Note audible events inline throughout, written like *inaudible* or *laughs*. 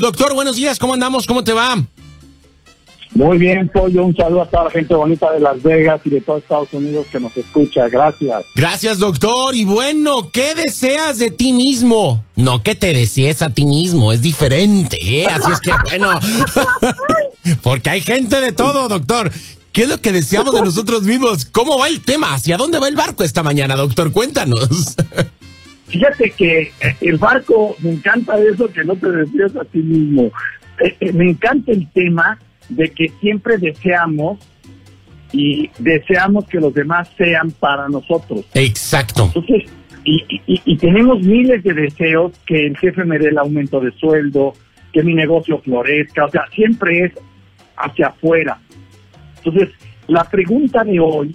Doctor, buenos días, ¿cómo andamos? ¿Cómo te va? Muy bien, Pollo. Un saludo a toda la gente bonita de Las Vegas y de todo Estados Unidos que nos escucha. Gracias. Gracias, doctor. Y bueno, ¿qué deseas de ti mismo? No que te desees a ti mismo, es diferente, ¿eh? Así es que, bueno. *laughs* Porque hay gente de todo, doctor. ¿Qué es lo que deseamos de nosotros mismos? ¿Cómo va el tema? ¿Hacia dónde va el barco esta mañana, doctor? Cuéntanos. *laughs* Fíjate que el barco, me encanta eso que no te deseas a ti mismo. Eh, eh, me encanta el tema de que siempre deseamos y deseamos que los demás sean para nosotros. Exacto. Entonces, y, y, tenemos miles de deseos que el jefe me dé el aumento de sueldo, que mi negocio florezca, o sea, siempre es hacia afuera. Entonces, la pregunta de hoy,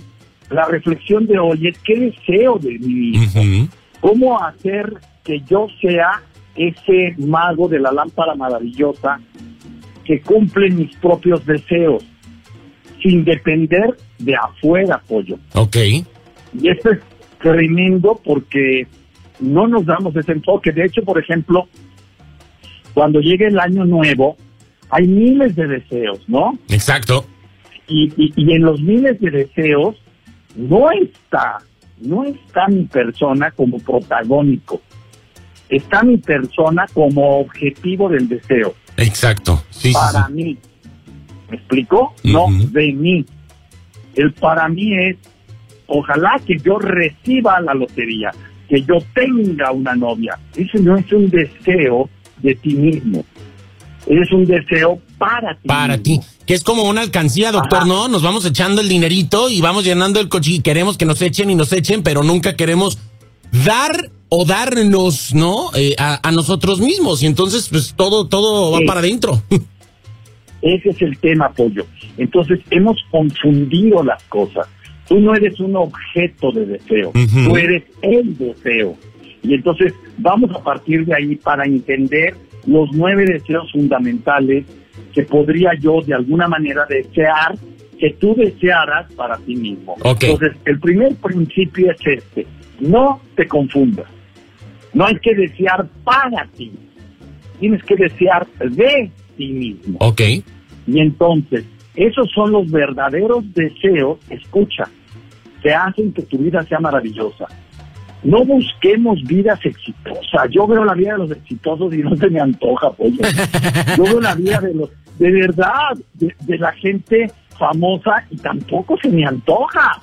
la reflexión de hoy es, ¿qué deseo de mí mismo? ¿Cómo hacer que yo sea ese mago de la lámpara maravillosa que cumplen mis propios deseos, sin depender de afuera, pollo. Ok. Y esto es tremendo porque no nos damos ese enfoque. De hecho, por ejemplo, cuando llegue el año nuevo, hay miles de deseos, ¿no? Exacto. Y, y, en los miles de deseos no está, no está mi persona como protagónico, está mi persona como objetivo del deseo. Exacto. Sí, para mí. ¿Me explico? No de mí. El para mí es, ojalá que yo reciba la lotería, que yo tenga una novia. Ese no es un deseo de ti mismo. Es un deseo para ti. Para ti. Que es como una alcancía, doctor, ¿no? Nos vamos echando el dinerito y vamos llenando el coche y queremos que nos echen y nos echen, pero nunca queremos dar o darnos, ¿no? Eh, a, nosotros mismos. Y entonces, pues todo, todo va para adentro. *laughs* Ese es el tema, Pollo. Entonces, hemos confundido las cosas. Tú no eres un objeto de deseo, tú eres el deseo. Y entonces, vamos a partir de ahí para entender los nueve deseos fundamentales que podría yo de alguna manera desear que tú desearas para ti mismo. Entonces, el primer principio es este, no te confundas. No hay que desear para ti, tienes que desear de ti mismo. Ok. Y entonces, esos son los verdaderos deseos, escucha, que hacen que tu vida sea maravillosa. No busquemos vidas exitosas. Yo veo la vida de los exitosos y no se me antoja, pues. *laughs* Yo veo la vida de los, de verdad, de, de la gente famosa y tampoco se me antoja.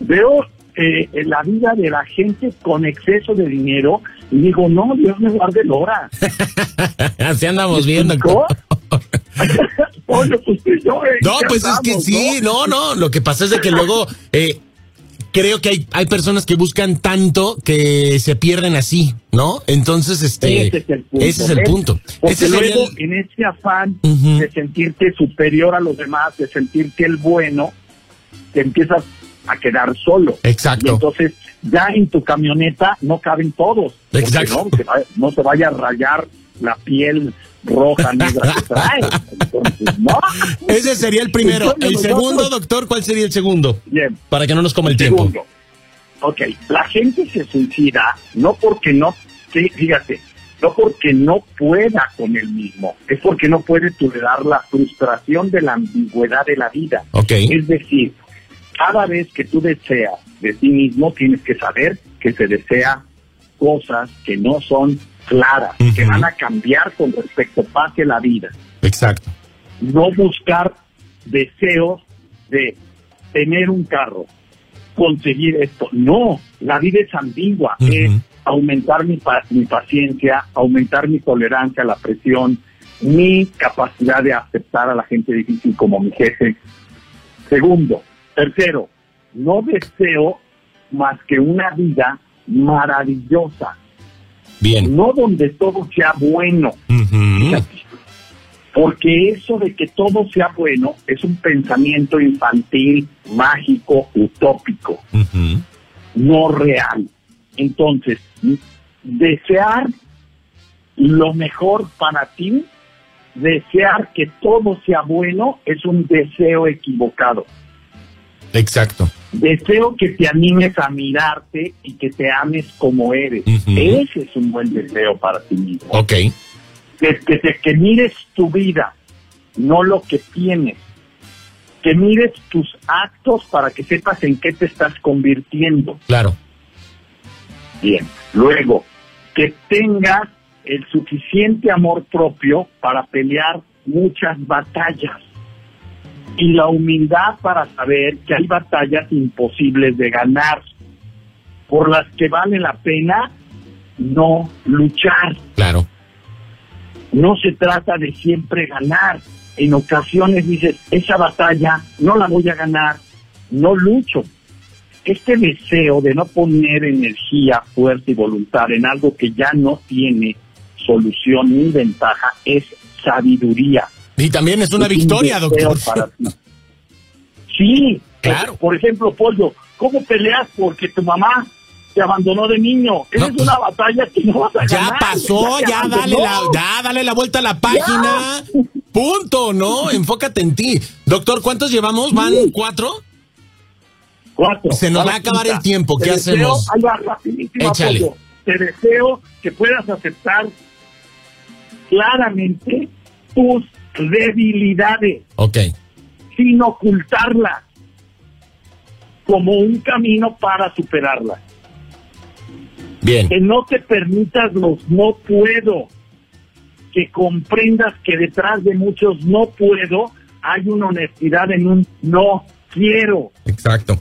Veo eh, la vida de la gente con exceso de dinero y digo, no, Dios me guarde el hora. *laughs* Así andamos viendo. *laughs* Pues, no, pues es que sí, ¿no? no, Lo que pasa es de que luego eh, creo que hay, hay personas que buscan tanto que se pierden así, ¿no? Entonces, este, ese es el punto. Ese luego, en ese afán de sentirte superior a los demás, de sentirte el bueno, te empiezas a quedar solo. Exacto. Y entonces ya en tu camioneta no caben todos. Exacto. No, se vaya a rayar la piel roja, negra *laughs* que trae. no. Ese sería el primero. el segundo, doctor, ¿cuál sería el segundo? Bien. Para que no nos coma el, tiempo. Segundo. Ok, la gente se suicida no porque no, fíjate, no porque no pueda con el mismo, es porque no puede tolerar la frustración de la ambigüedad de la vida. Ok. Es decir, cada vez que tú deseas de ti mismo, tienes que saber que se desea cosas que no son claras, que van a cambiar con respecto a la vida. Exacto. No buscar deseos de tener un carro, conseguir esto. No, la vida es ambigua, es aumentar mi, mi paciencia, aumentar mi tolerancia a la presión, mi capacidad de aceptar a la gente difícil como mi jefe. Segundo, Tercero, no deseo más que una vida maravillosa. Bien. No donde todo sea bueno. Porque eso de que todo sea bueno es un pensamiento infantil, mágico, utópico, no real. Entonces, desear lo mejor para ti, desear que todo sea bueno, es un deseo equivocado. Exacto. Deseo que te animes a mirarte y que te ames como eres. Ese es un buen deseo para ti mismo. Ok. Que, que, que mires tu vida, no lo que tienes. Que mires tus actos para que sepas en qué te estás convirtiendo. Claro. Bien. Luego, que tengas el suficiente amor propio para pelear muchas batallas y la humildad para saber que hay batallas imposibles de ganar, por las que vale la pena no luchar. Claro. No se trata de siempre ganar. En ocasiones dices, esa batalla no la voy a ganar, no lucho. Este deseo de no poner energía, fuerza y voluntad en algo que ya no tiene solución ni ventaja es sabiduría. Y también es una victoria, doctor. *laughs* Sí, claro. Por ejemplo, Pollo, ¿cómo peleas porque tu mamá te abandonó de niño? Esa es pues, una batalla que no vas a ya Pasó, ya, dale la, ya dale la vuelta a la página. Punto, ¿no? Enfócate en ti. Doctor, ¿cuántos llevamos? ¿Van cuatro? Cuatro. Se nos va a acabar el tiempo. ¿Qué hacemos? Échale. Te deseo que puedas aceptar claramente tus debilidades. Ok. Sin ocultarlas. Como un camino para superarlas. Bien. Que no te permitas los no puedo. Que comprendas que detrás de muchos no puedo hay una honestidad en un no quiero. Exacto.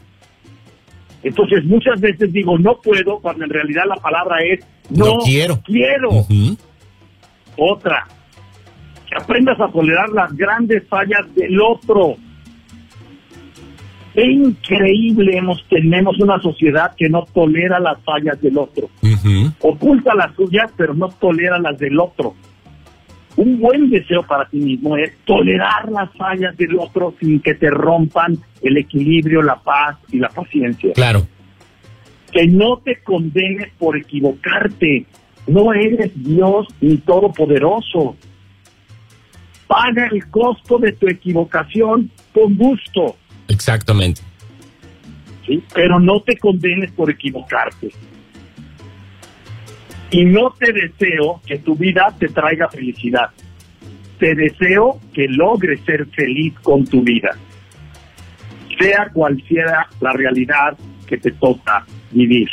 Entonces muchas veces digo no puedo cuando en realidad la palabra es no, quiero. quiero. Otra, que aprendas a tolerar las grandes fallas del otro. Es increíble, hemos, tenemos una sociedad que no tolera las fallas del otro. Oculta las suyas, pero no tolera las del otro. Un buen deseo para ti mismo es tolerar las fallas del otro sin que te rompan el equilibrio, la paz y la paciencia. Claro. Que no te condenes por equivocarte. No eres Dios ni todopoderoso. Paga el costo de tu equivocación con gusto. Exactamente. ¿Sí? Pero no te condenes por equivocarte. Y no te deseo que tu vida te traiga felicidad. Te deseo que logres ser feliz con tu vida. Sea cual sea la realidad que te toca vivir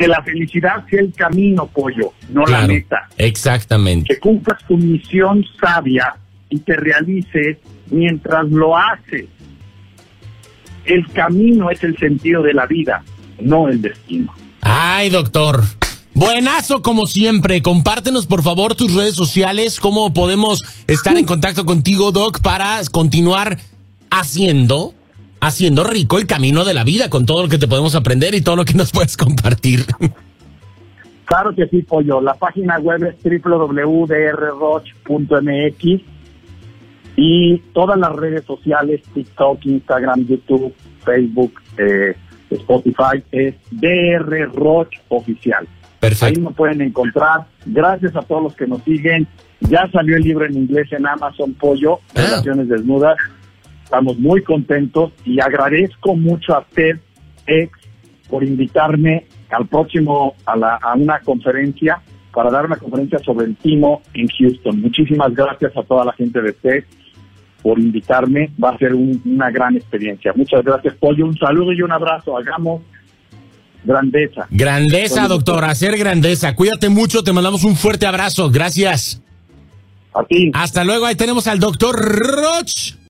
que la felicidad sea el camino, pollo, no la meta. Exactamente. Que cumplas tu misión sabia y te realices mientras lo haces. El camino es el sentido de la vida, no el destino. Ay, doctor. Buenazo como siempre. Compártenos por favor tus redes sociales, cómo podemos estar en contacto contigo, Doc, para continuar haciendo haciendo rico el camino de la vida con todo lo que te podemos aprender y todo lo que nos puedes compartir. Claro que sí, Pollo. La página web es www.drroch.mx y todas las redes sociales, TikTok, Instagram, YouTube, Facebook, eh, Spotify, es DR Roch Oficial. Perfecto. Ahí nos pueden encontrar. Gracias a todos los que nos siguen. Ya salió el libro en inglés en Amazon Pollo, ah. Relaciones Desnudas Estamos muy contentos y agradezco mucho a TED Ex por invitarme al próximo a, la, a una conferencia para dar una conferencia sobre el timo en Houston. Muchísimas gracias a toda la gente de TED por invitarme. Va a ser una gran experiencia. Muchas gracias, Pollo. Un saludo y un abrazo. Hagamos grandeza. Grandeza, doctor. Hacer grandeza. Cuídate mucho. Te mandamos un fuerte abrazo. Gracias. A ti. Hasta luego. Ahí tenemos al doctor Roch.